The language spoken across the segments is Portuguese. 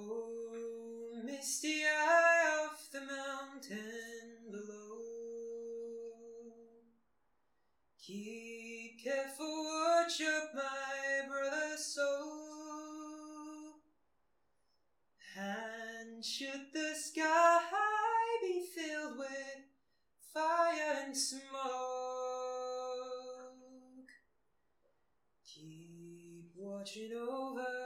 Oh, misty eye of the mountain below. Keep careful watch of my brother's soul. And should the sky be filled with fire and smoke, keep watching over.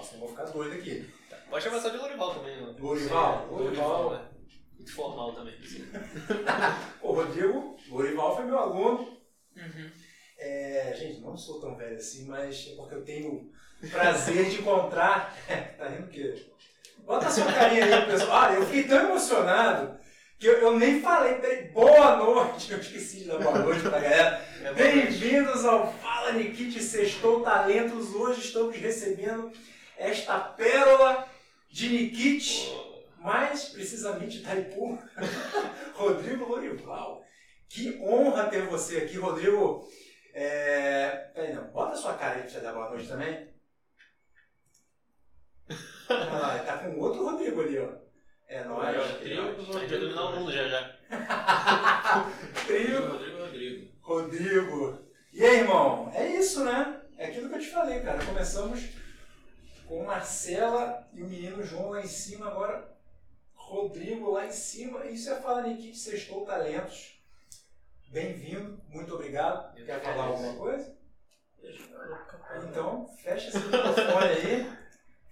Lorival, senão eu vou ficar doido aqui. Pode chamar só de Lorival também, mano. Lorival? É, Lorival. é. Muito formal também. assim. O Rodrigo Lorival foi meu aluno. Uhum. É, gente, não sou tão velho assim, mas é porque eu tenho o prazer de encontrar. tá rindo o quê? Bota a sua carinha aí, pessoal. Ah, eu fiquei tão emocionado que eu, eu nem falei. Peraí, boa noite! Eu esqueci de dar boa noite pra galera. É Bem-vindos ao Fala Nikit Sextou Talentos. Hoje estamos recebendo esta pérola de Nikit, mais precisamente Itaipu, Rodrigo Lorival. Que honra ter você aqui, Rodrigo. É... Peraí, não, bota a sua cara aí pra você dar boa noite também. Ah, tá com outro Rodrigo ali, ó. É nóis. É o trio A do gente vai dominar o mundo já já. Trio Rodrigo Rodrigo. Rodrigo. E aí, irmão? É isso, né? É aquilo que eu te falei, cara. Começamos com Marcela e o menino João lá em cima, agora Rodrigo lá em cima. Isso é Fala Nikit Sextou Talentos. Bem-vindo, muito obrigado. Eu Quer que falar alguma coisa? Então, fecha esse microfone aí.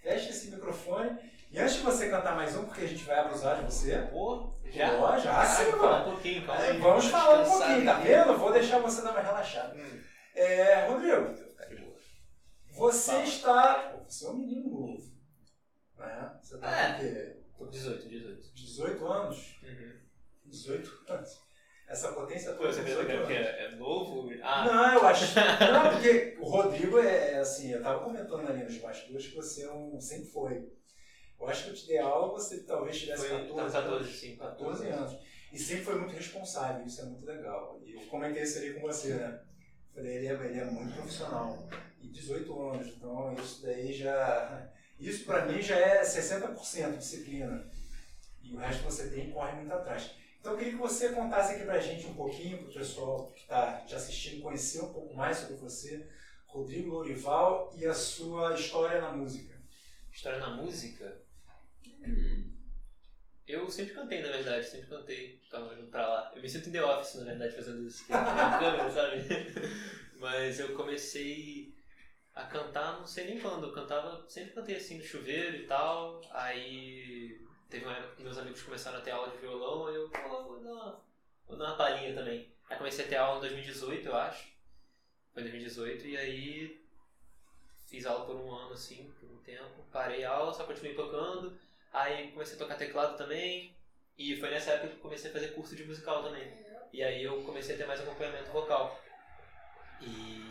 Fecha esse microfone. E antes de você cantar mais um, porque a gente vai abusar de você. Pô, já? Pô, já, sim, Caraca, mano. Fala um pouquinho, calma É, aí. vamos falar um pouquinho, tá vendo? Vou deixar você dar uma relaxada. Hum, É, Rodrigo. Você Fala. está. Pô, Você é um menino novo. Né? Você tá É. com o quê? Tô com 18, 18. 18 anos? Uhum. 18 anos. Essa potência Pô, toda. você 18 pensa que é, é novo? Ah, Não, eu acho. Não, porque o Rodrigo é é assim, eu tava comentando ali nos bastidores que você é um, sempre foi. Eu acho que eu te dei aula, você talvez tivesse foi 14, tá, 14, anos. sim. 14 anos. E sempre foi muito responsável, isso é muito legal. E eu comentei isso ali com você, né? Falei, ele é, ele é muito profissional. E 18 anos, então isso daí já. Isso pra mim já é 60% disciplina. E o resto você tem corre muito atrás. Então eu queria que você contasse aqui pra gente um pouquinho, pro pessoal que está te assistindo, conhecer um pouco mais sobre você, Rodrigo Lorival e a sua história na música. História na música? Eu sempre cantei, na verdade, sempre cantei. Tava olhando pra lá. Eu me sinto em The Office, na verdade, fazendo isso. A câmera, sabe? Mas eu comecei a cantar, não sei nem quando. Eu cantava, sempre cantei assim no chuveiro e tal. Aí teve uma época que meus amigos começaram a ter aula de violão, aí eu, pô, vou dar uma, vou dar uma palhinha também. Aí comecei a ter aula em 2018, eu acho. Foi em 2018, e aí fiz aula por um ano, assim, por um tempo. Parei a aula, só continuei tocando. Aí comecei a tocar teclado também. E foi nessa época que eu comecei a fazer curso de musical também. E aí eu comecei a ter mais acompanhamento vocal. E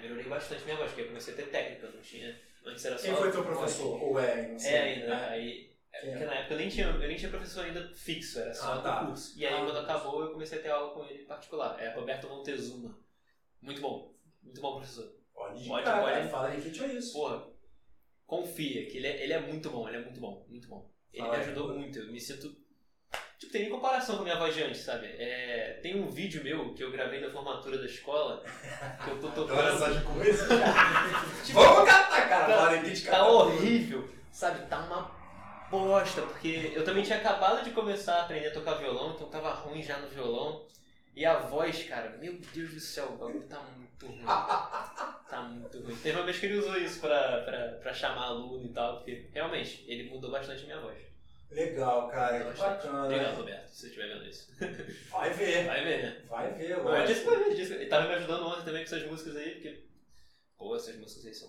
melhorei bastante minha voz, porque eu comecei a ter técnica, não tinha. Antes era só. Quem foi teu professor? Ou é? Não sei. É ainda. Aí. é Quem é? Porque na época eu nem tinha, eu nem tinha professor ainda fixo, era só Ah, do tá. curso. E aí Ah, quando acabou eu comecei a ter aula com ele em particular. É Roberto Montezuma. Muito bom. Muito bom professor. Pode Pode, cara. Fala aí que é isso. Porra, confia, que ele é, ele é muito bom, ele é muito bom, muito bom. Ele me aí. ajudou muito, eu me sinto. Tipo, tem nem comparação com a minha voz de antes, sabe? É, tem um vídeo meu que eu gravei da formatura da escola, que eu tô tocando. essas coisas. Vamos catar, cara. Tá- Tá catar. horrível, sabe? Tá uma bosta, porque eu também tinha acabado de começar a aprender a tocar violão, então tava ruim já no violão. E a voz, cara, meu Deus do céu, o bagulho tá muito ruim. Tá muito ruim. Teve uma vez que ele usou isso pra, pra, pra chamar aluno e tal, porque realmente ele mudou bastante a minha voz. Legal, cara. Que Bastante. bacana. Obrigado, Roberto, se você estiver vendo isso. Vai ver. Vai ver, né? Vai ver, Bom, eu disse lógico. pra ele, disse, ele tava me ajudando ontem também com essas músicas aí, porque. Pô, essas músicas aí são.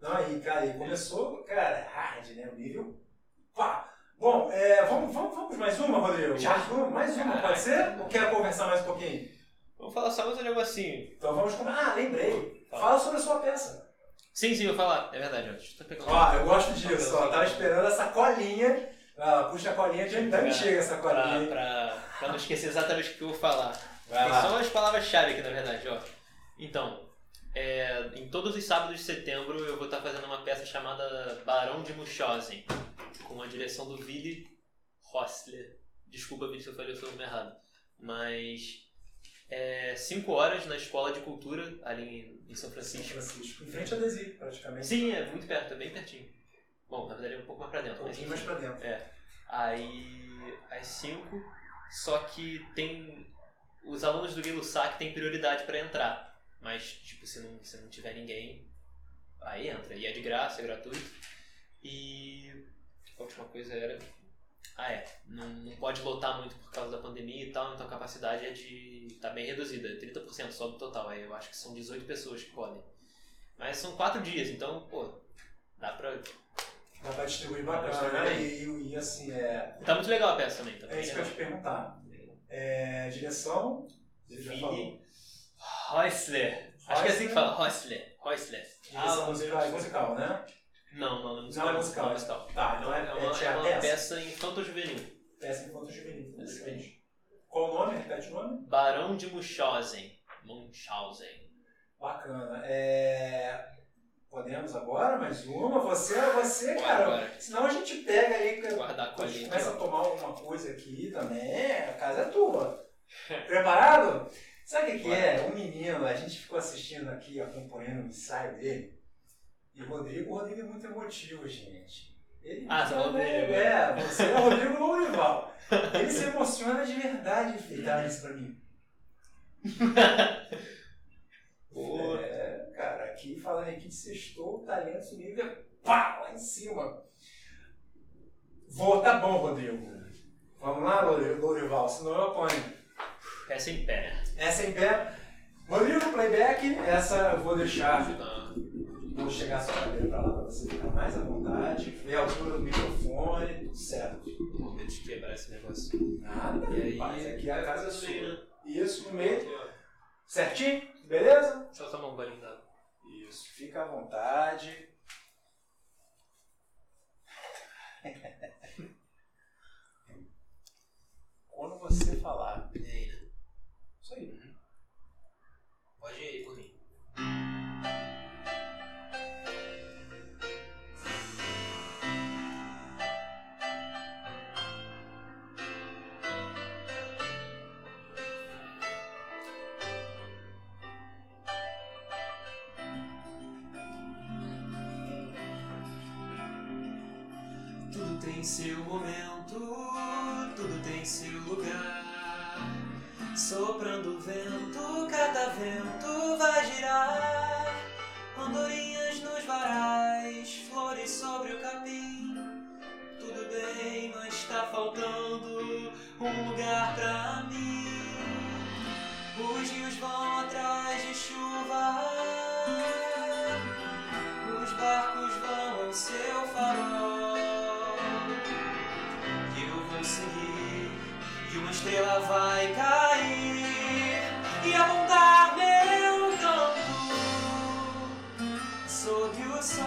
Não, aí, cara, e começou, cara, hard, né? O nível. Pá! Bom, é, vamos, vamos, vamos mais uma, Rodrigo? Já? Mais uma, mais uma, Caraca. pode ser? Ou quer conversar mais um pouquinho? Vamos falar só mais um negocinho. Então vamos começar. Ah, lembrei. Fala. Fala sobre a sua peça. Sim, sim, vou falar. É verdade, eu pegar Ó, eu gosto disso, ó. Tava esperando essa colinha. Ah, puxa a colinha, de onde chega essa pra, colinha. pra, pra não esquecer exatamente o que eu vou falar. Vai Tem lá. só as palavras-chave aqui, na verdade, ó. Então, é, em todos os sábados de setembro eu vou estar fazendo uma peça chamada Barão de Munchausen, com a direção do Willy Rossler. Desculpa, Willy, se eu falei o seu nome errado. Mas É 5 horas na Escola de Cultura, ali em, em São São Francisco. Francisco. Em frente a Desi, praticamente. Sim, é muito perto, é bem pertinho. Bom, na verdade é um pouco mais pra Um dentro, mas pouquinho mais pra dentro. É. Aí, às 5, só que tem. Os alunos do Lilo Sac têm prioridade pra entrar. Mas, tipo, se não, se não tiver ninguém, aí entra. E é de graça, é gratuito. E. A última coisa era. Ah, é. Não, não pode lotar muito por causa da pandemia e tal, então a capacidade é de. tá bem reduzida, é 30% só do total. Aí eu acho que são 18 pessoas que podem. Mas são 4 dias, então, pô, dá pra. Dá pra distribuir bacana, né? distribuir. E, e assim, é, Tá muito legal a peça também. Tá é isso que eu ia te perguntar. É, direção. Vini Häusler. Acho que é assim que fala. Häusler. Häusler. Direção Ah, musical, é musical, né? Não, não, não é musical. Não é musical. Não é musical. Tá, então é, É é, uma, é, é uma peça. peça infanto-juvenil. Peça infanto juvenil. Peça Excelente. Qual o nome? Repete o nome? Barão de Munchausen. Munchausen. Bacana. É... Podemos agora? Mais uma? Você, você, Bora, cara. Senão a gente pega aí. Guardar a gente começa a tomar alguma coisa aqui também. A casa é tua. Preparado? Sabe o que, que é? Um menino, a gente ficou assistindo aqui, acompanhando o ensaio dele. E o Rodrigo, o Rodrigo é muito emotivo, gente. Ele Ah, você falou dele, É, você é o Rodrigo Lourival. Ele se emociona de verdade, filho. Dá isso pra mim. Pô. É, cara, aqui falando aqui de sextou, o talento nível é pá, lá em cima. Vou, tá bom, Rodrigo. Vamos lá, Louri- Lourival, senão eu apanho. Peça em pé. Essa é em pé. Rodrigo, playback, essa eu vou deixar. Vou chegar a sua cadeira pra lá pra você ficar mais à vontade. Ver a altura do microfone, tudo certo. Com medo de quebrar esse negócio. Nada, E aí, rapaz, aqui a casa é sua. né? Isso, no meio. Certinho? Beleza? Deixa eu tomar um golinho d'água. Isso, fica à vontade. Quando você falar. E aí, né? Isso aí. Pode ir por mim. Tem seu momento, tudo tem seu lugar. Soprando o vento, cada vento vai girar. Andorinhas nos varais, flores sobre o capim. Tudo bem, mas tá faltando um lugar pra mim. Os rios vão atrás de chuva. Os barcos vão ao seu farol. Seguir e uma estrela vai cair e apontar meu canto sob o sol.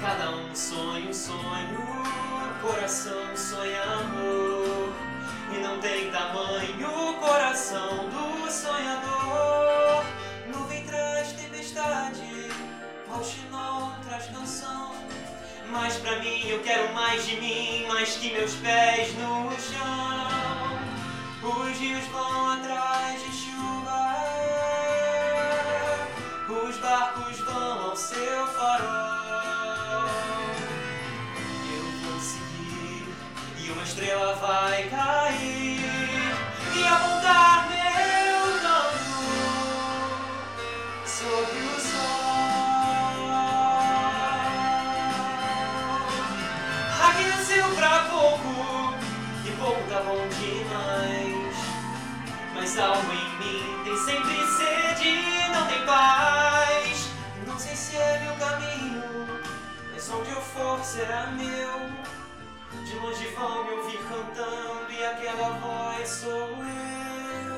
Cada um sonha um sonho, coração sonha amor e não tem tamanho o coração do sonhador. Nuvem traz tempestade, Rouxinol traz canção. Mas pra mim eu quero mais de mim, mais que meus pés no chão. Os rios vão atrás de chuva, os barcos vão ao seu farol. Eu vou seguir e uma estrela vai cair e apontar meu Mas algo em mim tem sempre sede, não tem paz. Não sei se é meu caminho, mas onde eu for será meu. De longe vão me ouvir cantando e aquela voz sou eu.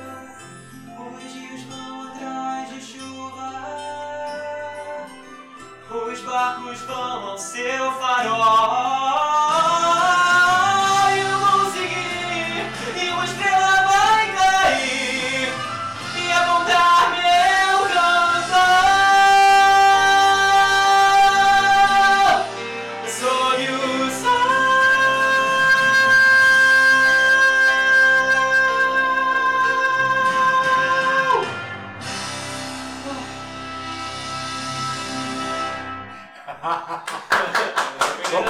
Os rios vão atrás de chuva, os barcos vão ao seu farol.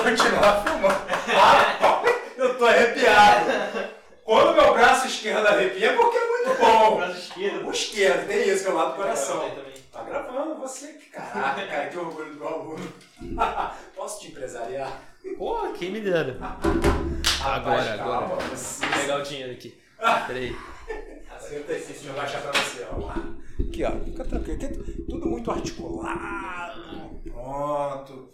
Continuar filmando. Ah, eu tô arrepiado. Quando meu braço esquerdo arrepia é porque é muito bom. Braço esquerdo. O esquerdo, tem isso, que é o lado do coração. Tá gravando você. Caraca, cara, que orgulho do meu aluno. Posso te empresariar? Pô, quem me dera. Agora, calma, agora. Você... Vou pegar o dinheiro aqui. Peraí. Senta aí, deixa eu baixar pra você. Lá. Aqui, ó. Fica tranquilo. Tudo muito articulado. Pronto.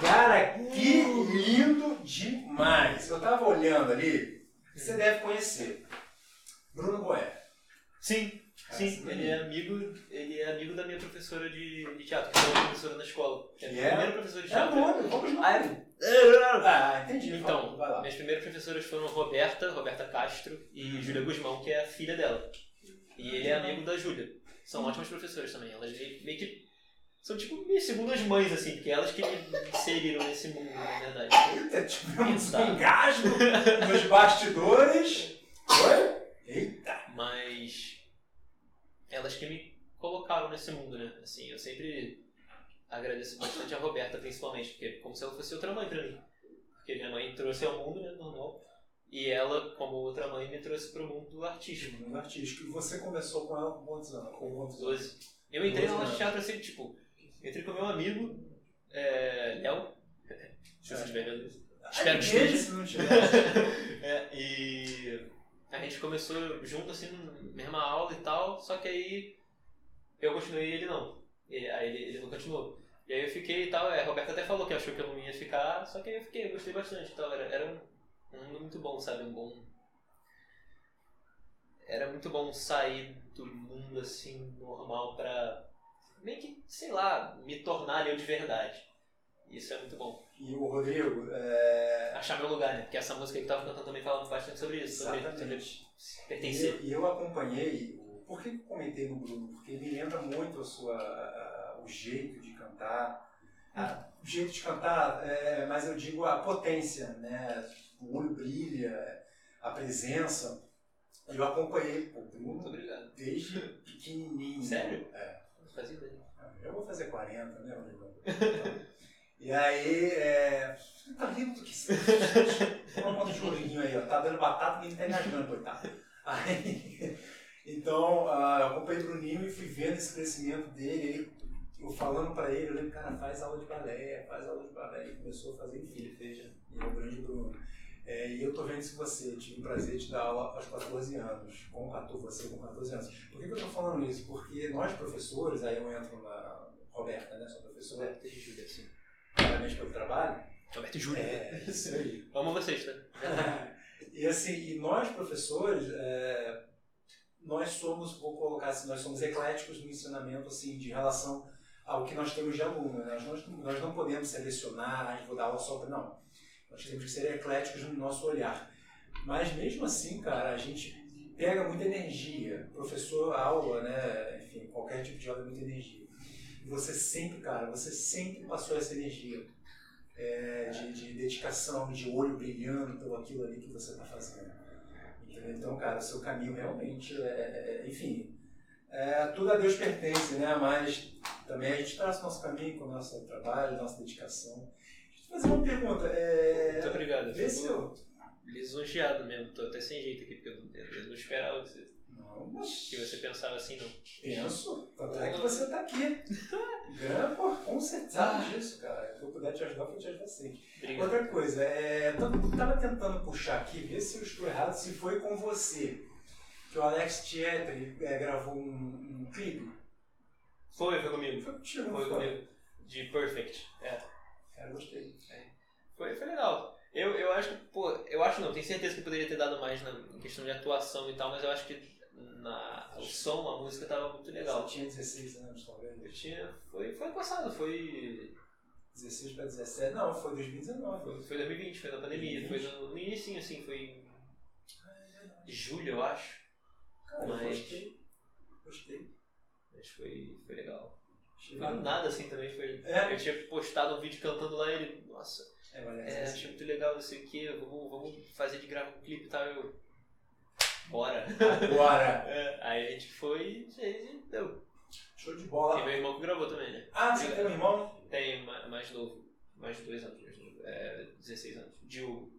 Cara, que lindo demais. Eu tava olhando ali. Você deve conhecer. Bruno Boé. Sim, sim. Cara, Ele é amigo, ele é amigo da minha professora de, de teatro, que foi uma professora na escola. É a Que minha é? primeira professora de É teatro. nome, vamos lá. Ah, é? Ah, entendi. Então, vai lá. minhas primeiras professoras foram Roberta, Roberta Castro e Júlia Guzmão, que é a filha dela. E ele é amigo da Júlia. São ótimas professoras também. Elas meio que são tipo minhas segundas mães, assim, porque elas que me inseriram nesse mundo, na verdade. Eita, tivemos Eita. um engasgo nos bastidores. Oi? Eita. Mas elas que me colocaram nesse mundo, né? Assim, eu sempre agradeço bastante a Roberta, principalmente, porque é como se ela fosse outra mãe pra mim. Porque minha mãe trouxe ao mundo, né, normal. E ela, como outra mãe, me trouxe pro mundo artístico. Mundo artístico. E você começou com ela com quantos anos? Com quantos anos? 12. Eu entrei na 12 aula de anos. teatro assim, tipo, entrei com meu amigo, é, Léo, se você estiver vendo isso. Espero que esteja. É, e a gente começou junto, assim, na mesma aula e tal, só que aí eu continuei e ele não. E aí ele, ele não continuou. E aí eu fiquei e tal, é, a Roberta até falou que achou que eu não ia ficar, só que aí eu fiquei, eu gostei bastante e tal. Era, era um, um mundo muito bom, sabe? Um bom. Era muito bom sair do mundo assim, normal, pra meio que, sei lá, me tornar eu de verdade. Isso é muito bom. E o Rodrigo, é... Achar meu lugar, né? Porque essa música que eu tava cantando também falava bastante sobre isso, sobre, sobre pertencer. E eu, eu acompanhei. Por que eu comentei no Bruno? Porque me lembra muito a sua, a- o jeito de cantar. A- o jeito de cantar, é, mas eu digo a potência, né? O olho brilha, a presença. Eu acompanhei o Bruno desde pequenininho. Sério? É. Fazia ideia. Eu vou fazer 40, né, Rodrigo? E aí, é... Tá rindo do que você... Toma conta de chorinho aí, ó. Tá dando batata e ninguém tá engasgando, coitado. Aí... Então, ah, eu acompanhei o Bruninho e fui vendo esse crescimento dele. Ele, eu falando pra ele, eu lembro, cara, faz aula de balé, faz aula de balé. Ele começou a fazer, enfim, ele fez, né? Ele é o grande Bruno. É, e eu tô vendo isso em você. Tive o prazer de dar aula aos 14 anos, com 14, você com 14 anos. Por que, que eu tô falando isso? Porque nós, professores, aí eu entro na Roberta, né, sua professora, Roberto e Júlia, sim. parabéns pelo trabalho. Roberto e Júlia. É, isso aí. Amo vocês, tá? e assim, e nós professores, é, nós somos, vou colocar assim, nós somos ecléticos no ensinamento assim, de relação ao que nós temos de aluno. né? Nós, nós, nós não podemos selecionar, a gente vou dar aula só para. Não. Nós temos que ser ecléticos no nosso olhar. Mas mesmo assim, cara, a gente pega muita energia. Professor, aula, né? Enfim, qualquer tipo de aula é muita energia. E você sempre, cara, você sempre passou essa energia é, de, de dedicação, de olho brilhando pelo aquilo ali que você está fazendo. Entendeu? Então, cara, o seu caminho realmente é, é- enfim, é, tudo a Deus pertence, né? Mas também a gente traça o nosso caminho com o nosso trabalho, nossa dedicação. Deixa eu fazer uma pergunta. É, Muito obrigado. vê se eu... Lisonjeado mesmo. Tô até sem jeito aqui, porque eu, não esperava que você, Não, mas que você pensava assim, não. penso. Tanto é que você está aqui. Grana, pô, com certeza disso, cara. Se eu puder te ajudar, eu vou te ajudar sim. Obrigado. Outra coisa, é, eu tava tentando puxar aqui, ver se eu estou errado, se foi com você que o Alex Tietri é, gravou um, um clipe. Foi, foi comigo. Foi Foi foi? comigo. De Perfect. É. Cara, gostei. Foi, foi legal. Eu, eu acho que, pô, eu acho não, tenho certeza que poderia ter dado mais na questão de atuação e tal, mas eu acho que na, o som, a música tava muito legal. Você tinha 16 anos, talvez. Eu tinha. Foi, foi passado, foi. 16 para 17. Não, foi 2019. Foi, foi 2020, foi na pandemia, foi no, no início, assim, foi em julho, eu acho. Cara, eu Mas- gostei. Gostei. Mas foi, foi legal. Achei Foi do nada assim também, foi. É. Eu tinha postado um vídeo cantando lá e ele, nossa, É, é, é achei assim. muito legal, não sei o que, vamos, vamos fazer de gravar um clipe e tal. Eu. Bora. Agora, É, aí a gente foi e deu. show de E bola. meu irmão que gravou também, né? Ah, você tem um irmão? Tem, Tem ma- mais novo. Mais de dois anos mais novo. É, 16 anos. Diogo.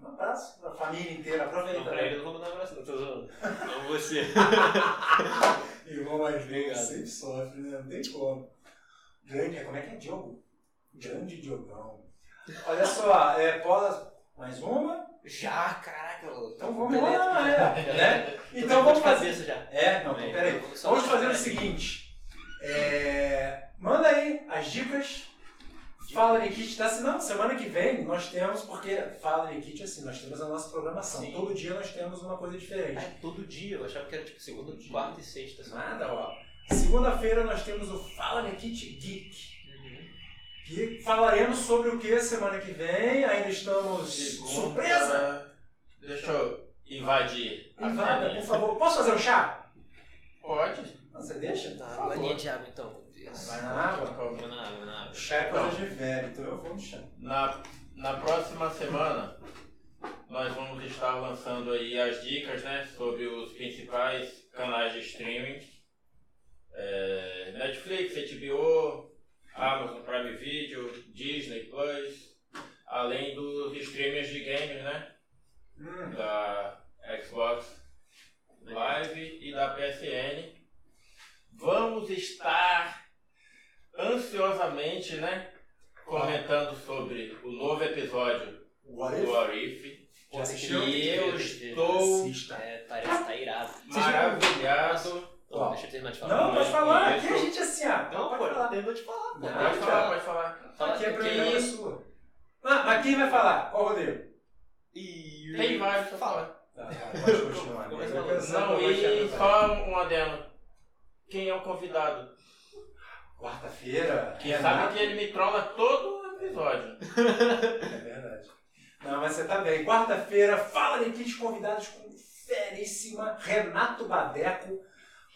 Um abraço pra família inteira, Não, aproveita. pra ele eu não vou mandar um abraço, não, tô zoando. Não você. Irmão mais novo sempre sofre, né? Não tem como. Grande, como é que é Diogo? Grande Diogão. Olha só, é, pós, mais uma? Já, caraca. eu- Então vamos lá, é, né? Então vamos fazer. já. É, não, peraí. vamos fazer o seguinte. É, manda aí as dicas. Fala Nikit, tá assim, não, semana que vem nós temos, porque Fala Nikit assim, nós temos a nossa programação. Sim. Todo dia nós temos uma coisa diferente. Ah, é todo dia. Eu achava que era tipo segunda, quarta e sexta. só. Nada, ó. Segunda-feira nós temos o Fala Nikit Geek. Uhum. Que falaremos sobre o que semana que vem. Ainda estamos. Segunda- Surpresa! Deixa eu invadir. a Invada, por favor. Posso fazer um chá? Pode. Você deixa? Tá, laninha de água então. Vai na água. Vou na água, na água. Chá é coisa de velho, então eu vou no chá. Na, na próxima semana, nós vamos estar lançando aí as dicas, né, sobre os principais canais de streaming. É, Netflix, HBO, Amazon Prime Video, Disney Plus, além dos streamers de games, né, Hum. da Xbox Live e da PSN. Vamos estar ansiosamente, né, comentando sobre o novo episódio What do if? What If. Já assistiu? E eu Tem que ver, estou Assista. É, parece que tá irado. maravilhado. Ó, deixa eu terminar de falar. Não, pode falar. Isso. Aqui a gente é assim, ó. Não, pode pô, falar. terminou de falar, pô. Não, Pode já. falar, pode falar. Fala Aqui é que- problema sua. Ah, mas quem vai falar? Ó, Rodrigo. Ih, Tem vários pra Fala. falar. Tá, tá, pode continuar. Começa Eu falando. pensando Não, que eu vou e chegar só um adendo. Quem é o convidado? Quarta-feira. Que é sabe nada. que ele me trola todo episódio. É verdade. Não, mas você tá bem. Quarta-feira, fala Nikit, convidados com feríssima Renato Badeco,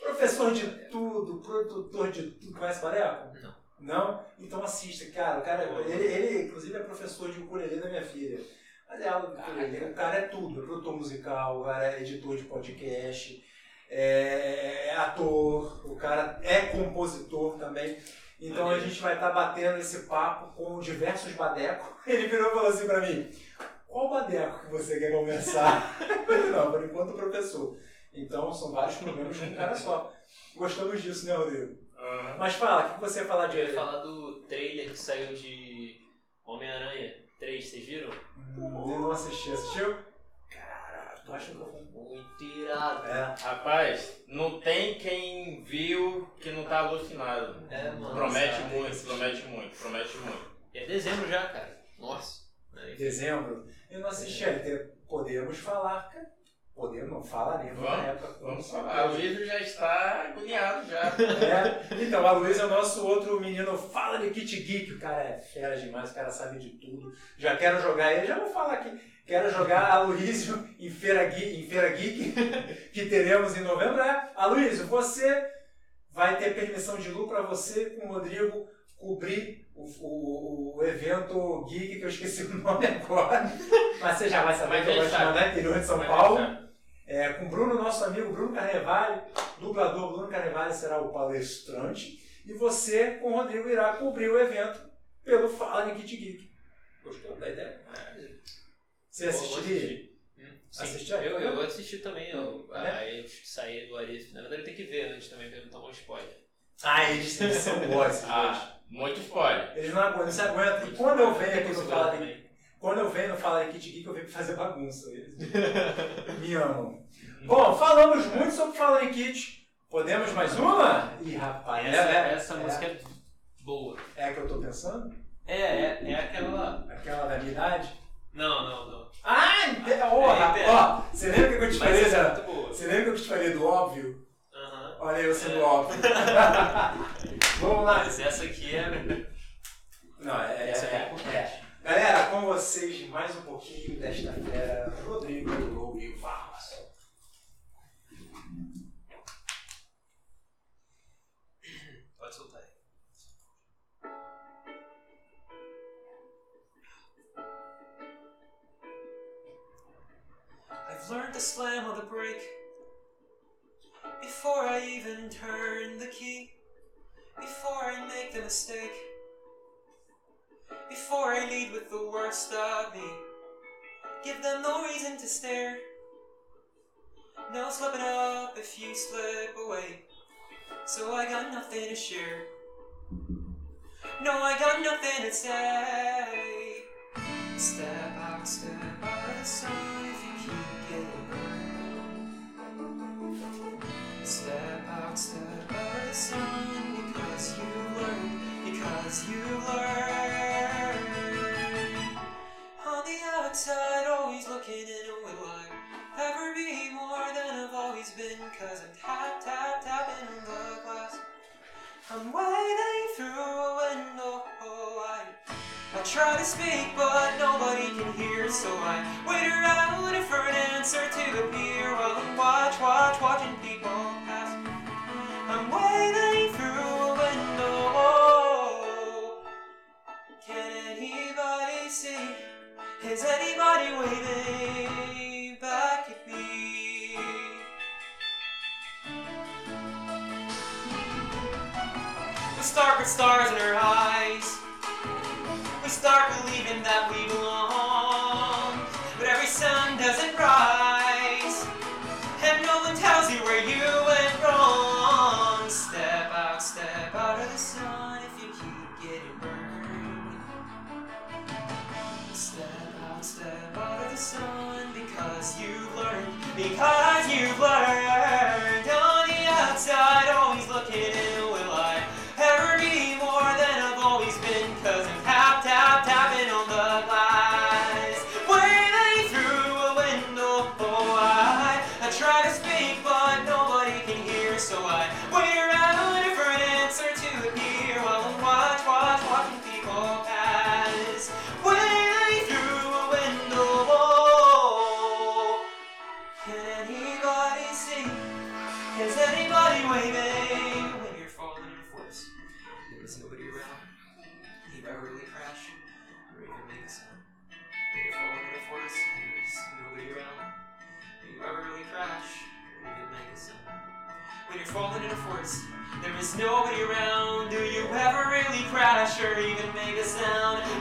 professor de tudo, produtor de tudo. Conhece Badeco? Não. Não? Então assista, cara. O cara ele, ele, inclusive, é professor de ukulele da minha filha. Mas é de ukulele. O cara é tudo. É produtor musical, o cara é editor de podcast, é, é ator, o cara é compositor também. Então a gente vai estar batendo esse papo com diversos Badeco. Ele virou e falou assim pra mim: qual Badeco que você quer falei, Não, por enquanto, professor. Então são vários problemas com um cara só. Gostamos disso, né, Rodrigo? Mas fala, o que você ia falar de Eu ia falar do trailer que saiu de Homem-Aranha 3, vocês viram? Hum, Eu não assisti, assistiu? Caraca, Eu acho que eu muito irado. É. Rapaz, não tem quem viu que não tá alucinado. É, mano. Promete sabe, muito, promete muito, promete muito. E é dezembro já, cara. Nossa. Dezembro. Eu não assisti, até podemos falar, cara. Podemos, não falaremos na Vamos, época. com Vamos falar. A Luísa já está agoniado já. É. Então, a Luísa é o nosso outro menino. Fala de Kit Geek. O cara é fera demais, o cara sabe de tudo. Já quero jogar ele, já vou falar aqui. Quero jogar a Luísio em Feira Geek, em Feira Geek que teremos em novembro. É, Aloysio, você vai ter permissão de Lu para você com o Rodrigo cobrir o, o, o evento geek, que eu esqueci o nome agora. Mas você já vai saber que eu vou te mandar interior de São Mas Paulo. É, com o Bruno, nosso amigo Bruno Carnevale, dublador Bruno Carnevale será o palestrante. E você, com o Rodrigo, irá cobrir o evento pelo Fala Kit Geek. Gostou da ideia? Você assistiria? assistir. Hum? Eu, eu assisti também. Eu, É? Aí eu saí do Arif. Na verdade, tem que ver antes também, pra não tomar um spoiler. Ah, eles, são bons, dois. Ah, muito spoiler. Eles não aguentam, não se aguentam. E quando eu venho aqui no Fala também. Quando eu venho no Fala Kit Geek, eu venho pra fazer bagunça. Eles me amam. Bom, falamos muito sobre Fala Kit. Podemos mais uma? Ih, rapaz, Essa, é, essa é, música é boa. é a que eu tô pensando? É, é, é aquela. Aquela da minha idade? Não, não, não. Ah, ente- ó, É, rapaz, entendo. ó, você lembra que eu te falei? é. Você lembra que eu te falei do óbvio? Olha eu sendo É. óbvio. Vamos lá. Mas essa aqui é. Não, é, Essa é é, é. Galera, com vocês mais um pouquinho desta fera, Rodrigo Rodrigo Vargas. Pode soltar aí. I've learned to slam on the brake before I even turn the key. Before I make the mistake before I lead with the worst of me. Give them no reason to stare. No slipping up if you slip away. So I got nothing to share. No, I got nothing to say. Step out, step of the sun Step out, step out the sun because you learned, because you learned. On the outside, always looking in, will I ever be more than I've always been? Cause I'm tap, tap, tapping on the glass. I'm waiting through a window. Oh, I, I try to speak, but nobody can hear, so I wait around for an answer to appear while I watch, watch, watching people anybody waving back at me? With stars in our eyes. We start believing that we belong. Because you've learned, because you've learned.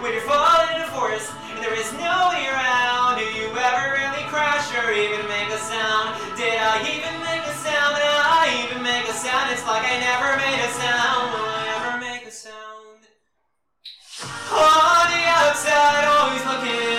When you're falling in a forest, and there is nobody around. Do you ever really crash or even make a sound? Did I even make a sound? Did I even make a sound? It's like I never made a sound. Will I ever make a sound? On the outside, always looking,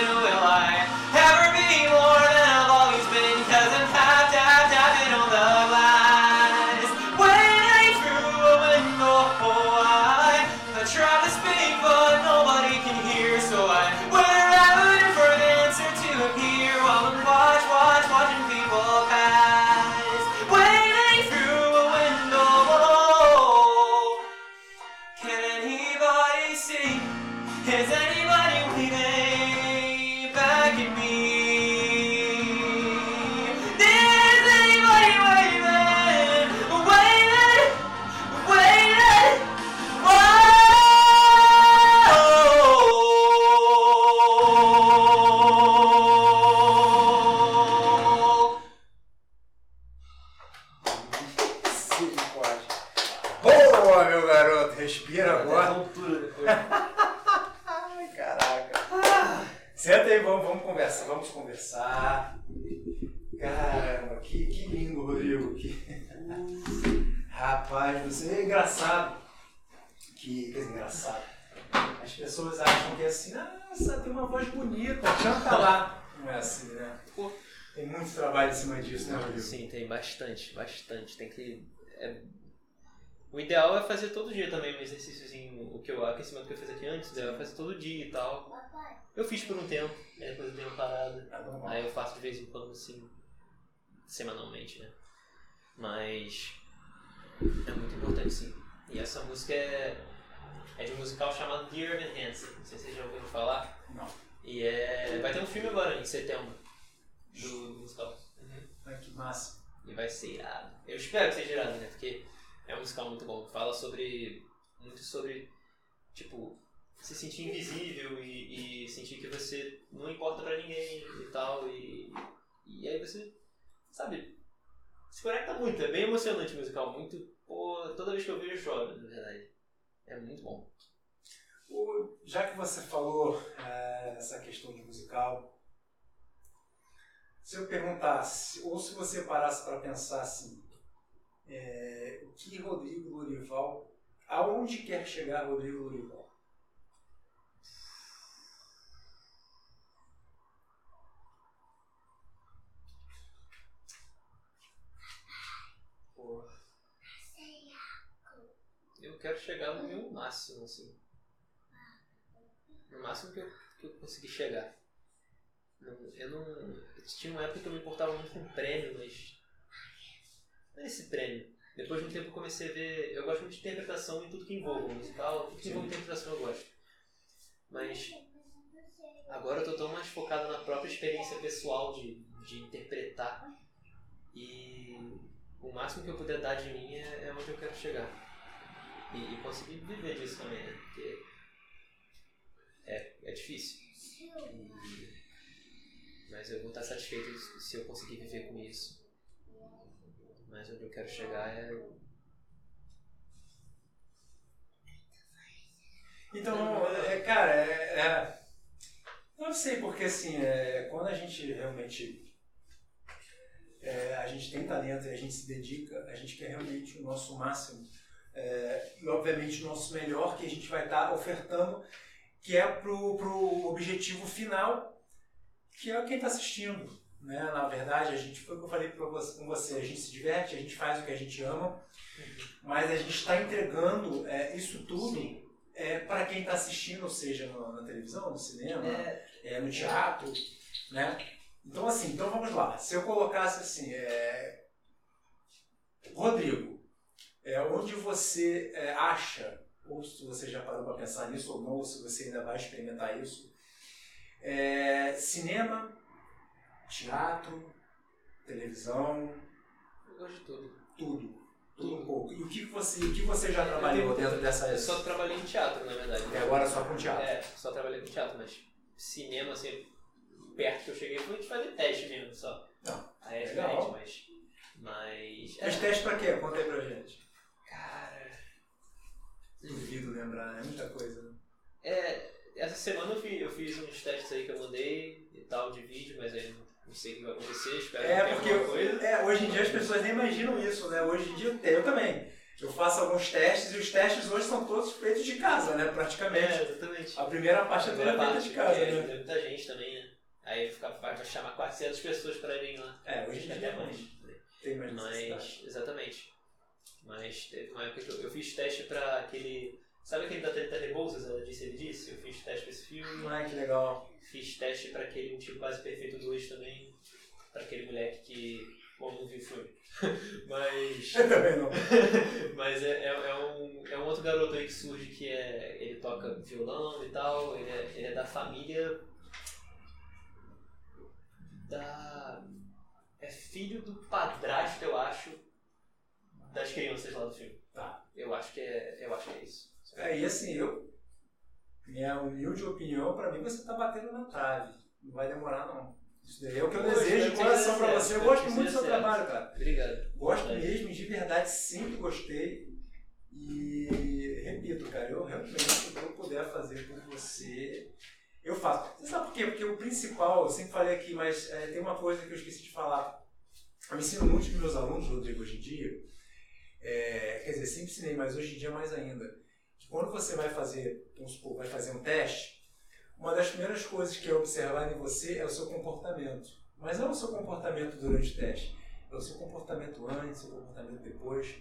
bastante, bastante. Tem que. é- O ideal é fazer todo dia também um exercíciozinho, o que eu, o aquecimento que eu fiz aqui antes, o ideal é fazer todo dia e tal. Eu fiz por um tempo, aí depois eu dei uma parada. Normal. Aí eu faço de vez em quando, assim, semanalmente, né? Mas é muito importante, sim. E essa música é, é de um musical chamado Dear Evan Hansen. Não sei se vocês já ouviram falar. Não. E é, vai ter um filme agora, em setembro, do, do musical. Ai, que massa. E vai ser irado. Eu espero que seja irado, né? Porque é um musical muito bom. Fala sobre. Muito sobre. Tipo, se sentir invisível e, e sentir que você não importa pra ninguém e tal. E, e aí você. Sabe? Se conecta muito. É bem emocionante o musical. Muito. Pô, toda vez que eu vejo eu choro, na verdade. É muito bom. Já que você falou é, essa questão de musical, se eu perguntasse, ou se você parasse para pensar assim, é, o que Rodrigo Lorival, aonde quer chegar Rodrigo Lorival? Porra. Eu quero chegar no meu máximo, assim. No máximo que eu, que eu consegui chegar. Eu não. Tinha uma época que eu me importava muito com prêmio, mas. Não é esse prêmio. Depois de um tempo eu comecei a ver. Eu gosto muito de interpretação em tudo que envolva musical, tudo que envolve interpretação eu gosto. Mas agora eu tô tão mais focado na própria experiência pessoal de, de interpretar. E o máximo que eu puder dar de mim é, é onde eu quero chegar. E, e conseguir viver disso também, né? Porque é, é difícil. E- mas eu vou estar satisfeito se eu conseguir viver com isso. Mas onde eu quero chegar é. Então, é, cara, é, é- não sei porque assim, é, quando a gente realmente é, a gente tem talento e a gente se dedica, a gente quer realmente o nosso máximo é, e obviamente o nosso melhor que a gente vai estar ofertando, que é pro, pro objetivo final, que é quem está assistindo. Né? Na verdade, a gente foi o que eu falei você, com você, a gente se diverte, a gente faz o que a gente ama, mas a gente está entregando é, isso tudo Sim. é, para quem está assistindo, seja no- na televisão, no cinema, É, é, no teatro, né? Então assim, então vamos lá. Se eu colocasse assim, é, Rodrigo, é, onde você é, acha, ou se você já parou para pensar nisso ou não, ou se você ainda vai experimentar isso, é, cinema, teatro, televisão, eu gosto de tudo. tudo, tudo um pouco. E o que você, o que você já trabalhou tenho- dentro dessa? Eu só trabalhei em teatro, na verdade. E agora só com teatro. É, só trabalhei com teatro, mas cinema, assim, perto que eu cheguei foi de fazer teste mesmo só. Não, Aí é diferente, mas. Mas. Fez teste pra quê? Conta aí pra gente. Cara. Duvido lembrar, é muita coisa. né? É, essa semana eu fiz, eu fiz uns testes aí que eu mandei e tal de vídeo, mas aí não- sei o que vai acontecer, espero que É, tenha porque alguma coisa. é, hoje em dia as pessoas nem imaginam isso, né? Hoje em dia eu, também. Eu faço alguns testes e os testes hoje são todos feitos de casa, né? Praticamente. É, exatamente. A primeira parte é toda Primeira feita parte, de casa, né? tem muita gente também, né? Aí fica, vai chamar 400 pessoas pra irem lá. É, hoje em que dia não mais. tem mais. Mas, exatamente. Mas teve uma época que eu, eu fiz teste pra aquele. Sabe aquele da Teta Rebouças, ela disse, ele disse? Eu fiz teste pra esse filme. Ai, que legal. Fiz teste pra aquele Um Tiro Quase Perfeito 2 também. Pra aquele moleque que. Bom, não viu o filme. Mas. Eu também não. Mas é, é, é um, é um outro garoto aí que surge que é. Ele toca violão e tal. Ele é, ele é da família. Da. É filho do padrasto, eu acho. Das crianças lá do filme. Tá. Eu acho que é, eu acho que é isso. É, e assim, eu. Minha humilde opinião, pra mim, você tá batendo na trave. Não vai demorar, não. Isso daí é o que eu Poxa, desejo de coração certo, você. Eu gosto muito do seu trabalho, cara. Obrigado. Gosto Verdade. mesmo, de verdade, sempre gostei. E repito, cara, eu realmente, o que eu puder fazer por você, eu faço. Você sabe por quê? Porque o principal, eu sempre falei aqui, mas é, tem uma coisa que eu esqueci de falar. Eu ensino muito para meus alunos, Rodrigo, hoje em dia. É, quer dizer, sempre ensinei, mas hoje em dia mais ainda. Quando você vai fazer, vamos supor, vai fazer um teste, uma das primeiras coisas que é observar em você é o seu comportamento. Mas não o seu comportamento durante o teste é o seu comportamento antes, o seu comportamento depois.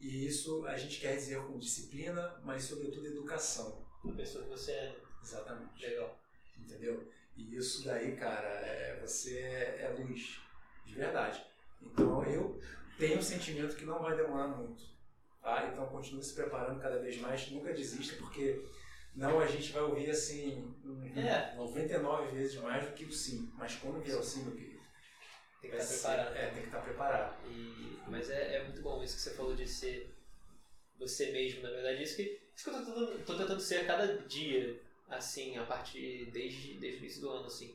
E isso a gente quer dizer com disciplina, mas sobretudo educação. A pessoa que você é. Exatamente. Legal. Entendeu? E isso daí, cara, é, você é, é luz, de verdade. Então eu tenho um sentimento que não vai demorar muito. Tá? Então continue se preparando cada vez mais, nunca desista, porque não a gente vai ouvir assim É. 99 vezes mais do que o sim. Mas quando vier o sim, meu querido, Tem que estar ser- preparado. É, tem que estar preparado. E, mas é, é muito bom isso que você falou de ser você mesmo, na verdade. Isso que, isso que eu tô tentando, tô tentando ser a cada dia, assim, a partir desde, desde o início do ano, assim,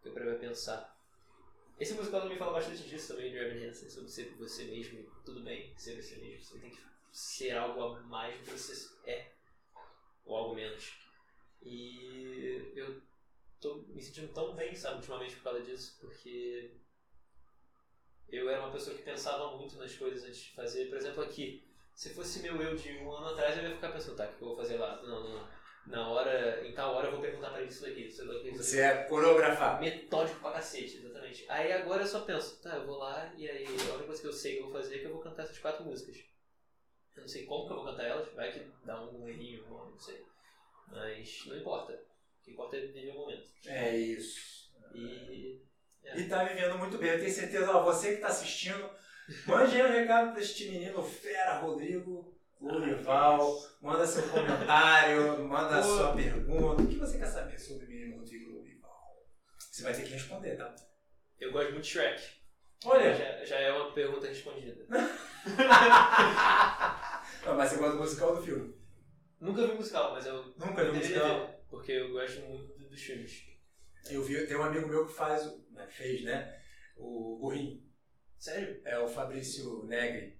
que eu parei pensar. Esse musical também fala bastante disso também, de Urban Hansen, sobre ser você mesmo, e tudo bem ser você mesmo. Você tem que ser algo a mais do que você é. ou algo menos. E eu tô me sentindo tão bem, sabe, ultimamente por causa disso, porque eu era uma pessoa que pensava muito nas coisas antes de fazer. Por exemplo, aqui, se fosse meu eu de um ano atrás, eu ia ficar pensando, tá, o que eu vou fazer lá? Não, não, não. Na hora, em tal hora eu vou perguntar pra ele isso daqui, isso daqui, isso daqui. Você é coreografar. Metódico pra cacete, exatamente. Aí agora eu só penso, tá, eu vou lá e aí a única coisa que eu sei que eu vou fazer é que eu vou cantar essas quatro músicas. Eu não sei como que eu vou cantar elas, vai que dá um errinho, não sei. Mas não importa. O que importa é viver o momento. É isso. E. É. E tá vivendo muito bem. Eu tenho certeza, ó, você que tá assistindo, mande aí um recado pra este menino fera, Rodrigo Lourival. Manda seu comentário, manda sua pergunta. O que você quer saber sobre o menino Rodrigo Lourival? Você vai ter que responder, tá? Eu gosto muito de Shrek. Olha! Já, já é uma pergunta respondida. Não, mas você gosta do musical do filme? Nunca vi musical, mas eu Nunca vi musical? ver, porque eu gosto muito do- dos filmes. Eu vi, tem um amigo meu que faz, né, fez, né? O Burrinho. Sério? É o Fabrício Negri.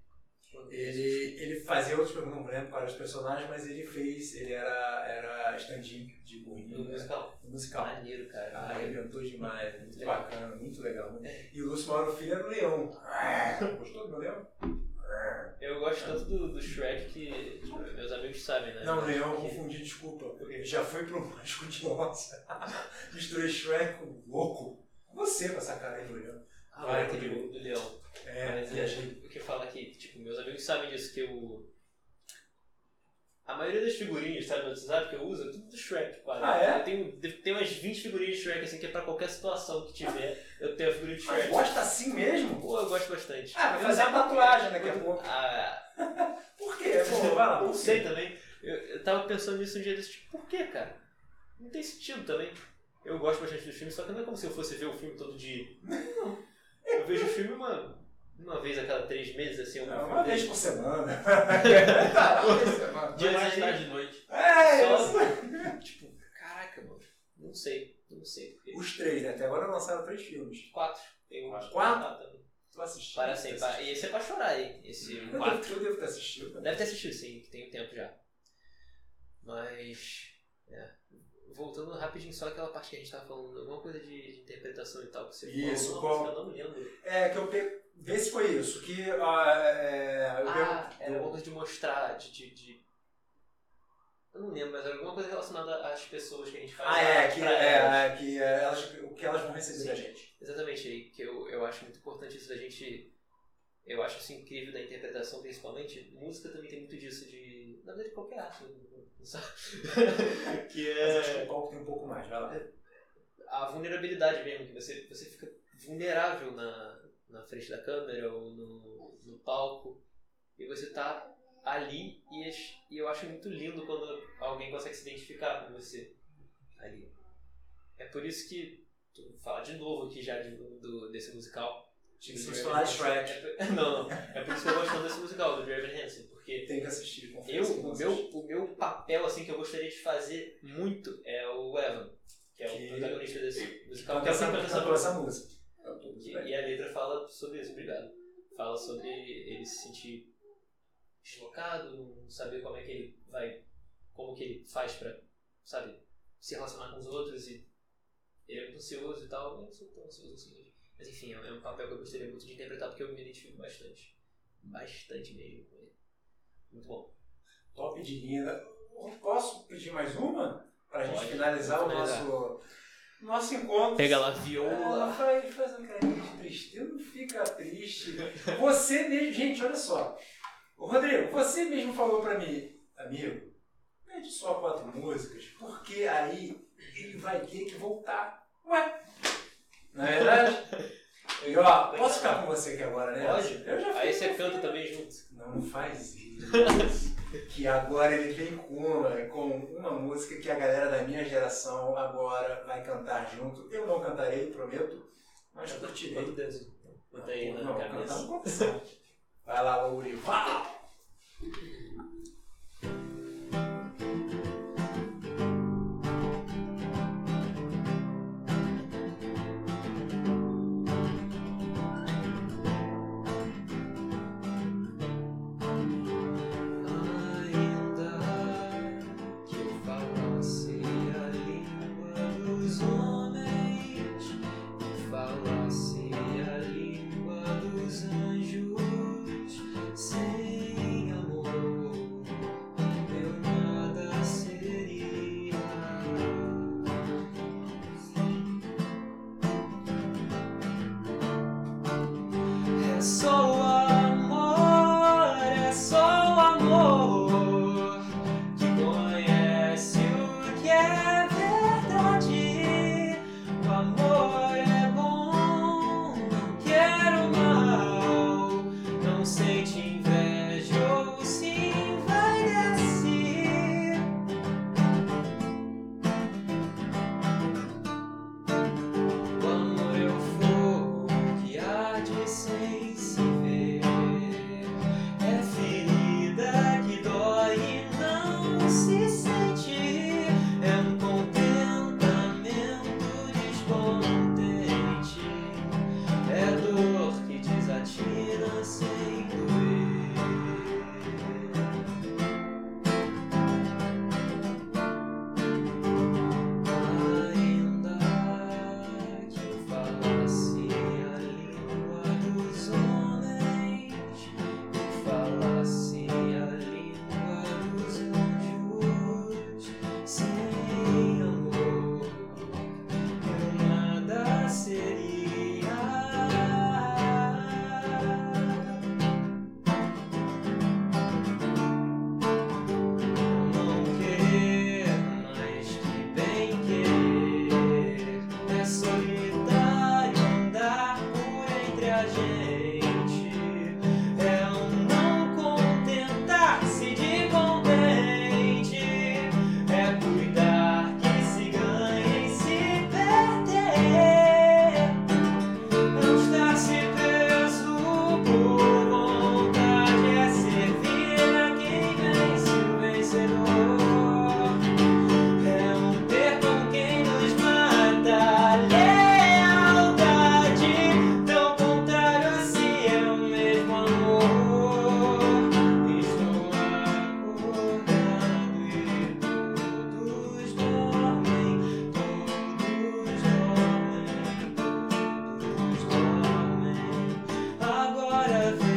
Ele, ele fazia outros programas, não lembro quais os personagens, mas ele fez, ele era, era stand-in de burrinho. No né? musical? No musical. Maneiro, cara. Ah, arrebentou demais, muito bacana, muito legal. E o Lúcio Mauro Filho era o leão. Gostou do meu leão? Eu gosto tanto do, do Shrek que tipo, meus amigos sabem, né? Não, o leão, eu Que- confundi, desculpa. Ele já foi pro mágico de Oz. Misturei Shrek com o louco. Você com essa cara aí do leão. Ah, Vai, do, do leão. É, Mas é, o que eu falo aqui, tipo, meus amigos sabem disso, que eu... A maioria das figurinhas, sabe, no WhatsApp que eu uso, é tudo do Shrek, quase. Ah, é? Eu tenho, ter umas 20 figurinhas de Shrek, assim, que é pra qualquer situação que tiver, eu tenho a figurinha de Mas Shrek. gosta assim mesmo? Pô, eu gosto bastante. Ah, vai fazer sei tatuagem daqui a pouco. Ah, Por quê? Pô, vai lá. não sei também. Eu, eu tava pensando nisso um dia desse, tipo, por quê, cara? Não tem sentido também. Eu gosto bastante dos filmes, só que não é como se eu fosse ver o filme todo dia. Não. Eu vejo o filme uma, uma vez a cada três meses, assim. algum Não, filme uma dele. vez por semana. tá, uma vez por semana. Dia mais tarde de noite. É Só- isso. Tipo, caraca, mano. Não sei, não sei porquê. Os três, né? Até agora lançaram três filmes. Quatro. Tem um Quatro? Ah, também. Tu assistiu? Para sempre. Tá E esse é pra chorar, hein? Esse Eu quatro. devo, eu devo ter assistido. Deve ter assistido, sim, que tem um tempo já. Mas. É. Voltando rapidinho só aquela parte que a gente tava falando, alguma coisa de, de interpretação e tal, que você Isso, falou, música, eu não lembro. É, que eu pe... Vê se foi isso. Que ah, é, eu Ah, era alguma coisa de mostrar, de, de, de- Eu não lembro, mas era alguma coisa relacionada às pessoas que a gente faz. Ah, é, que, é, é, que é, elas, o que elas vão receber da gente. Exatamente, que eu, eu acho muito importante isso da gente. Eu acho isso incrível da interpretação, principalmente. Música também tem muito disso, de. Na verdade, qualquer arte. né? que Mas acho que é o palco tem um pouco mais, vai lá. a vulnerabilidade mesmo, que você, você fica vulnerável na, na frente da câmera ou no, no palco. E você tá ali e, e eu acho muito lindo quando alguém consegue se identificar com você ali. É por isso que, tu fala de novo aqui já de, do, desse musical. Que ser falar de Shrek. É não, não. É por isso que eu gosto desse musical, do Jeremy Hansen, porque Tem que assistir. eu, que o, meu, o meu papel assim que eu gostaria de fazer muito é o Evan, que é Que- o protagonista desse musical, Cantou que é o essa, que canta essa música. E, e a letra fala sobre isso, obrigado. Fala sobre ele se sentir deslocado, não saber como é que ele vai, como que ele faz pra, sabe, se relacionar com os outros e ele é muito ansioso e tal, eu não sou tão ansioso assim hoje. Mas enfim, é é um papel que eu gostaria muito de interpretar porque eu me identifico bastante. Bastante mesmo com ele. Muito bom. Top de linda. Posso pedir mais uma? Pra gente Pode. finalizar o Finalizar. nosso, nosso encontro. Pega lá a Ela viola. faz, faz uma carinha de tristeza, não fica triste. Você mesmo, gente, olha só. Ô, Rodrigo, você mesmo falou pra mim, amigo, pede só quatro músicas, porque aí ele vai ter que voltar. Ué, não é verdade? E ó, posso ficar com você aqui agora, né? Pode. Eu já Aí fiz, você eu canta também junto. Não, não faz isso. que agora ele vem com uma, com uma música que a galera da minha geração agora vai cantar junto. Eu não cantarei, prometo, mas curtirei. Quanto Deus. Bota aí na Não, cantar cabeça. Vai lá, Lauri. Agora vejo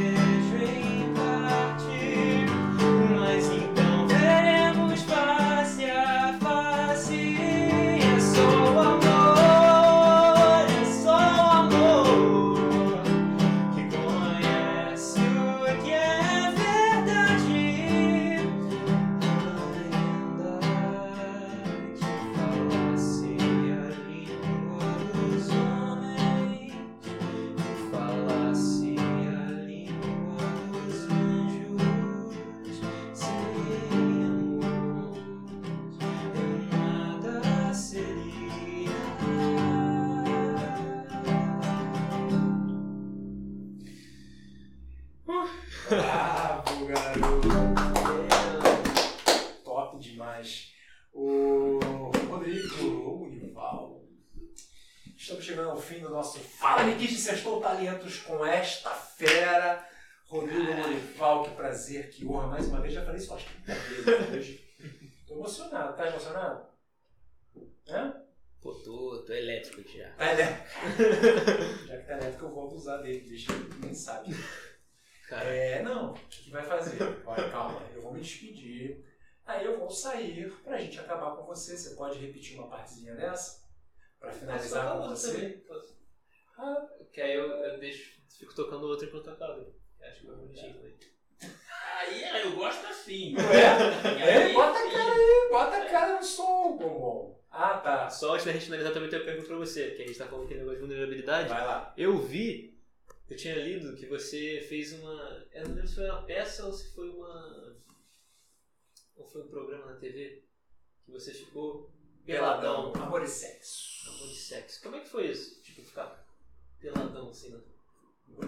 dele. Deixa ele nem sabe. Cara, É, não, o que vai fazer? Olha, calma, eu vou me despedir. Aí eu vou sair pra gente acabar com você. Você pode repetir uma partezinha dessa? Pra finalizar com outra você? também. Posso. Ah, Que aí eu, eu deixo, fico tocando outra enquanto eu acabo. Acho que é bonitinho também. Aí eu gosto assim. é, bota a cara aí, bota a cara no som, bombom. Ah, tá. Só antes da gente finalizar também tem uma pergunta pra você, que a gente tá falando aqui negócio de vulnerabilidade. Vai lá. Eu vi, eu tinha lido que você fez uma. Eu não lembro se foi uma peça ou se foi uma. Ou foi um programa na TV que você ficou peladão. Amor e sexo. Amor de sexo. Como é que foi isso? Tipo, ficar peladão assim, né?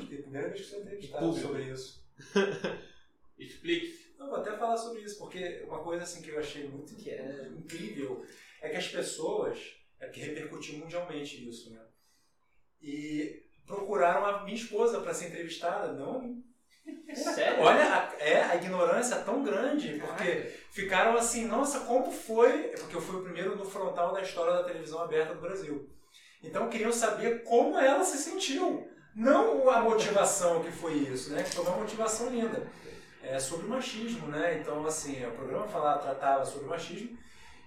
Ter primeira vez que você entrevistado sobre isso. Explique-se. Não, vou até falar sobre isso, porque uma coisa assim que eu achei muito Que é- incrível é que as pessoas, é que repercutiu mundialmente isso, né? E procuraram a minha esposa para ser entrevistada, não a mim. Sério? Olha, a, é, a ignorância é tão grande, porque ficaram assim, nossa, como foi? Porque eu fui o primeiro no frontal da história da televisão aberta do Brasil. Então queriam saber como ela se sentiu. Não a motivação que foi isso, né? Que foi uma motivação linda. É sobre machismo, né? Então, assim, o programa falava, tratava sobre machismo.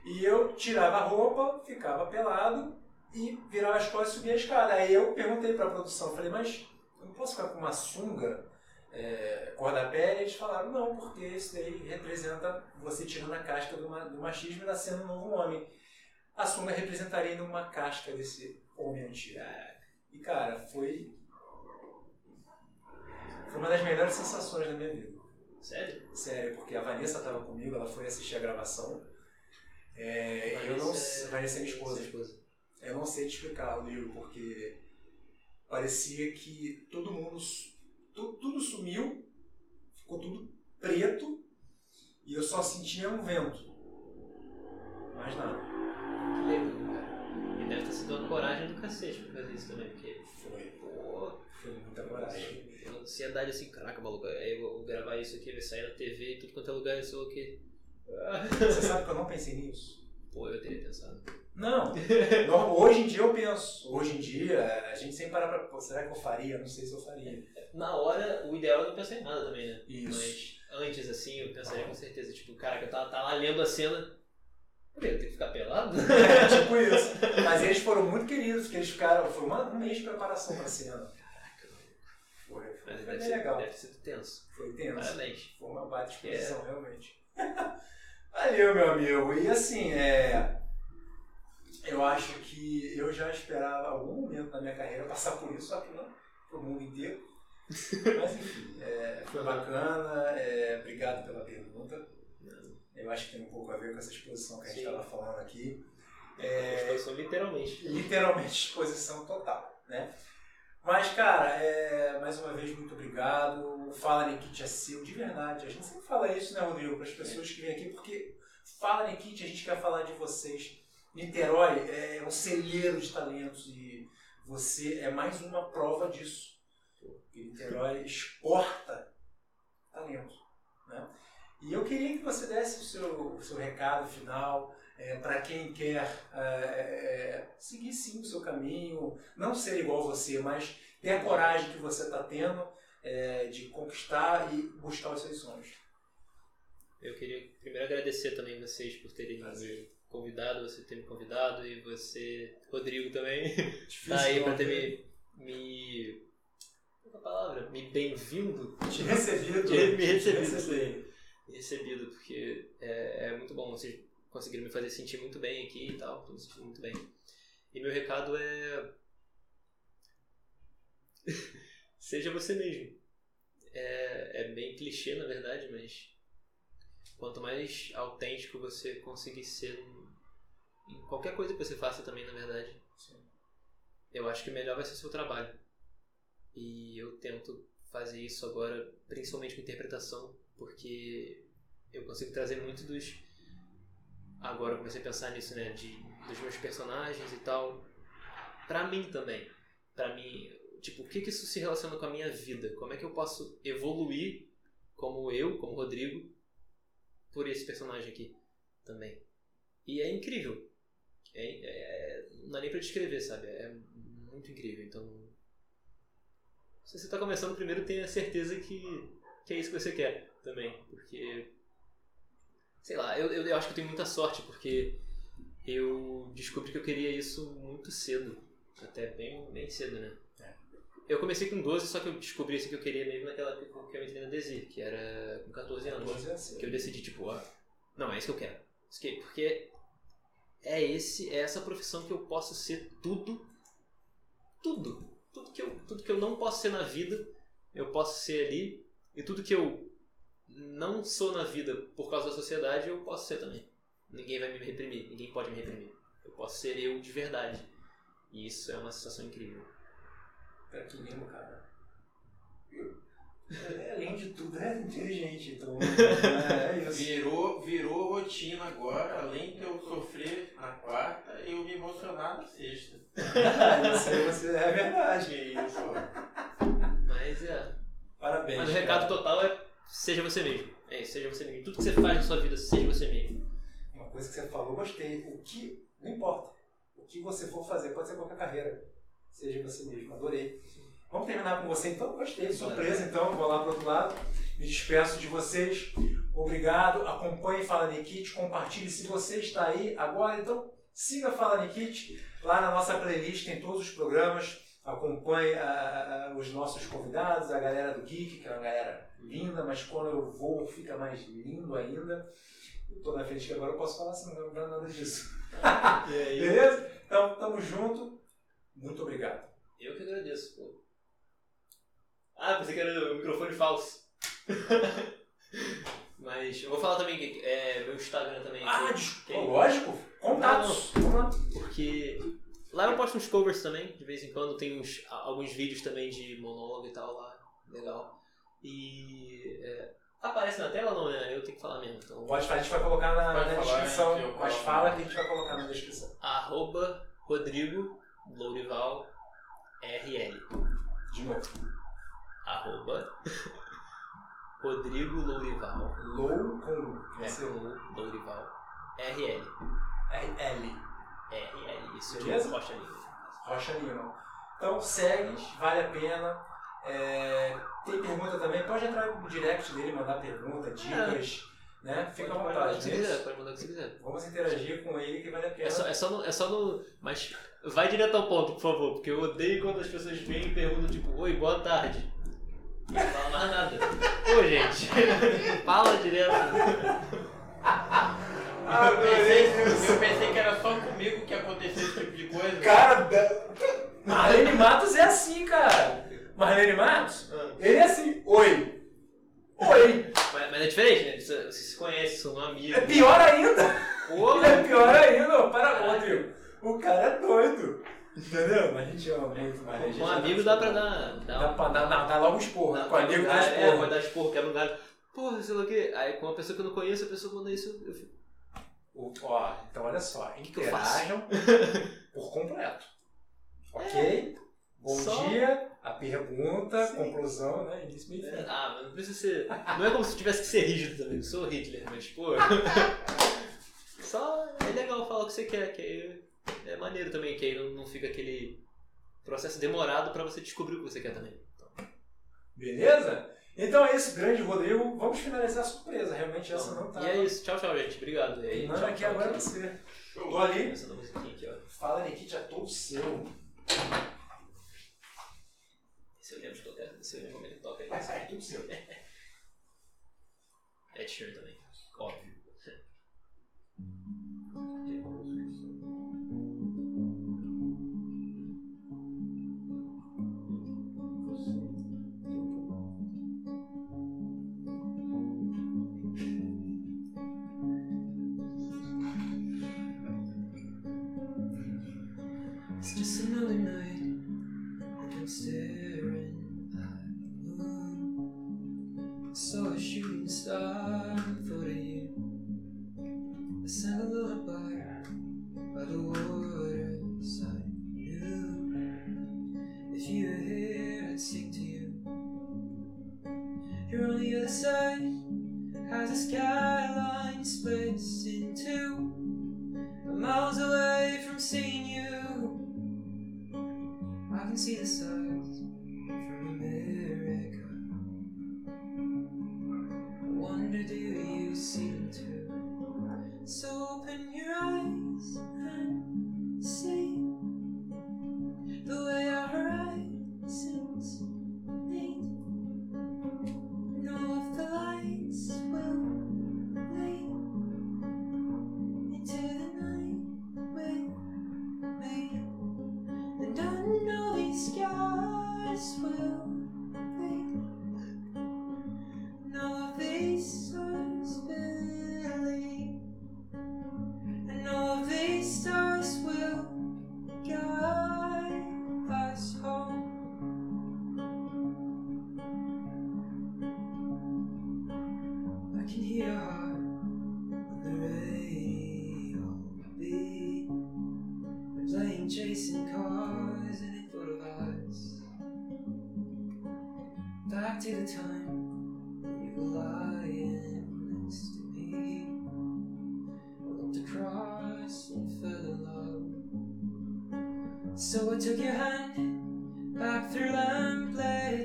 E eu tirava a roupa, ficava pelado e virava as costas e subia a escada. Aí eu perguntei para a produção, falei, mas eu não posso ficar com uma sunga é, cor da pele. Eles falaram, não, porque isso daí representa você tirando a casca do, do machismo e nascendo um novo homem. A sunga representaria uma casca desse homem antigo. E cara, foi. Foi uma das melhores sensações da minha vida. Sério? Sério, porque a Vanessa estava comigo, ela foi assistir a gravação. É, eu não sei. Vanessa é minha esposa. Sua esposa. Eu não sei te explicar, Rodrigo, porque parecia que todo mundo. tu- tudo sumiu, ficou tudo preto e eu só sentia um vento. Mais nada. Que legal, cara. E deve ter sido uma coragem do cacete pra fazer isso também, porque, Foi. pô, Foi muita coragem. uma ansiedade assim, caraca, maluco, aí eu vou gravar isso aqui, vai sair na TV e tudo quanto é lugar, eu sou o quê? Você sabe que eu não pensei nisso? Pô, eu teria pensado. Não. Não, Hoje em dia eu penso. Hoje em dia, a gente sempre para pra. Pô, será que eu faria? Não sei se eu faria. Na hora, o ideal é não pensar em nada também, né? Isso. Mas antes, assim, eu pensaria com certeza, tipo, caraca, eu tava, tava lá lendo a cena. Eu tenho que ficar pelado? É, tipo isso. Mas eles foram muito queridos, porque eles ficaram. Foi uma- um mês de preparação pra cena. Caraca, Foi, foi, mas foi deve, bem ser, legal. deve ter sido tenso. Foi tenso. Parabéns. Foi uma baita É. exposição, realmente. Valeu, meu amigo. E assim, é. Eu acho que eu já esperava algum momento na minha carreira passar por isso, só que não pro mundo inteiro. Mas enfim, é, foi bacana. é, obrigado pela pergunta. Eu acho que tem um pouco a ver com essa exposição que a gente estava falando aqui. É... Exposição literalmente. literalmente exposição total, né? Mas, cara, é, mais uma vez, muito obrigado. O Fala Nikit é seu, de verdade. A gente sempre fala isso, né, Rodrigo, para as pessoas que vêm aqui, porque Fala Nikit, a gente quer falar de vocês. Niterói é um celeiro de talentos e você é mais uma prova disso. Niterói exporta talento, né? E eu queria que você desse o seu, o seu recado final, para quem quer é, é, seguir sim o seu caminho, não ser igual você, mas ter a coragem que você está tendo é, de conquistar e buscar os seus sonhos. Eu queria primeiro agradecer também vocês por terem me convidado, você ter me convidado e você, Rodrigo também, Difícil tá aí pra ter me. me. Qual é a palavra? Me bem-vindo. te recebido, De me recebido. recebido. recebido, porque é, é muito bom. Vocês conseguiram me fazer sentir muito bem aqui e tal. Tô me sentindo muito bem. E meu recado é. Seja você mesmo. É, é bem clichê, na verdade, mas. Quanto mais autêntico você conseguir ser em, qualquer coisa que você faça também, na verdade, eu acho que melhor vai ser o seu trabalho. E eu tento fazer isso agora, principalmente com interpretação, porque eu consigo trazer muito dos. Agora eu comecei a pensar nisso, né? De, dos meus personagens e tal. Pra mim também. Pra mim, tipo, o que, que isso se relaciona com a minha vida? Como é que eu posso evoluir como eu, como Rodrigo, por esse personagem aqui também? E é incrível. É, é, não dá nem pra descrever, sabe? É muito incrível. Então, se você está começando primeiro, tenha certeza que, que é isso que você quer também. Porque, sei lá, eu, eu, eu acho que eu tenho muita sorte, porque eu descobri que eu queria isso muito cedo. Até bem, bem cedo, né? É. Eu comecei com 12, só que eu descobri isso que eu queria mesmo naquela época que eu entrei na Desir, que era com 14 anos. 14 anos. Que eu decidi, tipo, ó, não, é isso que eu quero. Porque é esse, é essa profissão que eu posso ser tudo, tudo. Tudo que, eu, tudo que eu não posso ser na vida, eu posso ser ali. E tudo que eu não sou na vida por causa da sociedade, eu posso ser também. Ninguém vai me reprimir, ninguém pode me reprimir. Eu posso ser eu de verdade. E isso é uma sensação incrível. Cara, que lindo, cara. É, além de tudo, é inteligente, então. É, é isso. Virou, virou rotina agora, além de eu sofrer na quarta, eu me emocionar na sexta. Isso é verdade. Isso. Mas é. Parabéns. Mas o cara. recado total é seja você mesmo. É isso, seja você mesmo. Tudo que você faz na sua vida, seja você mesmo. Uma coisa que você falou, gostei. O que. Não importa. O que você for fazer, pode ser qualquer carreira. Seja você mesmo. Adorei. Vamos terminar com você então? Gostei. Surpresa, então. Vou lá pro outro lado. Me despeço de vocês. Obrigado. Acompanhe Fala Nikit. Compartilhe se você está aí agora. Então, siga Fala Nikit. Lá na nossa playlist tem todos os programas. acompanhe a- a- os nossos convidados, a galera do Geek, que é uma galera linda, mas quando eu vou fica mais lindo ainda. Tô na frente que agora eu posso falar assim, não lembro nada disso. Beleza? Então, tamo junto. Muito obrigado. eu que agradeço, pô. Ah, pensei que era o microfone falso. Mas eu vou falar também que é meu Instagram também. Ah, que- desculpa. que- Lógico. Contatos. Vamos lá. Porque lá eu posto uns covers também, de vez em quando tem uns, alguns vídeos também de monólogo e tal lá, legal. E é, aparece na tela não, né? Eu tenho que falar mesmo. Então, Pode falar, a gente vai colocar na, Pode na falar, descrição. que eu Mas fala que a gente vai colocar na descrição. arroba Rodrigo Lourival RL. De novo. Arroba Rodrigo Lourival. Low com É, Lou- Lourival RL. RL. RL, isso Beleza? eu posto ali. Rocha Lima. Então segue, vale a pena. É, tem pergunta também, pode entrar no direct dele, mandar pergunta, dicas, né? Fica à Pode o vontade. né? quiser, pode mandar o que você quiser. Vamos interagir com ele que vale a pena. É só, é, só no, é só no. Mas vai direto ao ponto, por favor, porque eu odeio quando as pessoas vêm e perguntam, tipo, oi, boa tarde. Não fala mais nada. Ô, gente, fala direto. Ah, eu, pensei, eu pensei que era só comigo que acontecia esse tipo de coisa. Cara, Marlene Matos é assim, cara. Marlene Matos, ele é assim, oi. Oi. Mas, mas é diferente, né? Você, você se conhece, são amigos. É pior ainda. Pô, É pior ainda. Para, Rodrigo. O cara é doido. Entendeu? Mas a gente ama muito Marlene. a gente com ama amigos muito. dá pra dar. Dá pra dar, dar, dar logo esporro. Dá- com amigo dá É, esporro. pode dar esporro, quebra um galho. Porra, sei lá o quê. Aí com uma pessoa que eu não conheço, a pessoa manda isso, eu fico. O- Ó, então olha só, que eu faço? por completo. Ok? Bom Só- dia, a pergunta, Sim. conclusão, né? Início meio e fim. Ah, mas não precisa ser. Não é como se tivesse que ser rígido também. Eu sou Hitler, mas pô. Só é legal falar o que você quer, que aí é maneiro também, que aí não, não fica aquele processo demorado pra você descobrir o que você quer também. Então, Beleza? Então é isso, grande Rodrigo. Vamos finalizar a surpresa. Realmente essa não tá. E é isso, tchau, tchau, gente. Obrigado. E aí, Não, tchau, aqui tchau, agora é tchau. você. Tô ali. Começando a musiquinha aqui, ó. Fala, Nikit, é todo seu. Esse eu lembro de tocar, esse eu lembro como ele toca aí. Vai sair tudo seu. Ed Sheeran também, óbvio. Staring at the moon. Saw a shooting star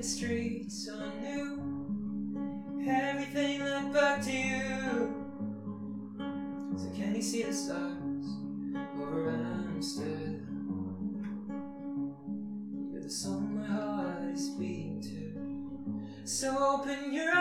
streets are new. Everything looked back to you. So can you see the stars over Amsterdam? You're the song my heart is beating to. So open your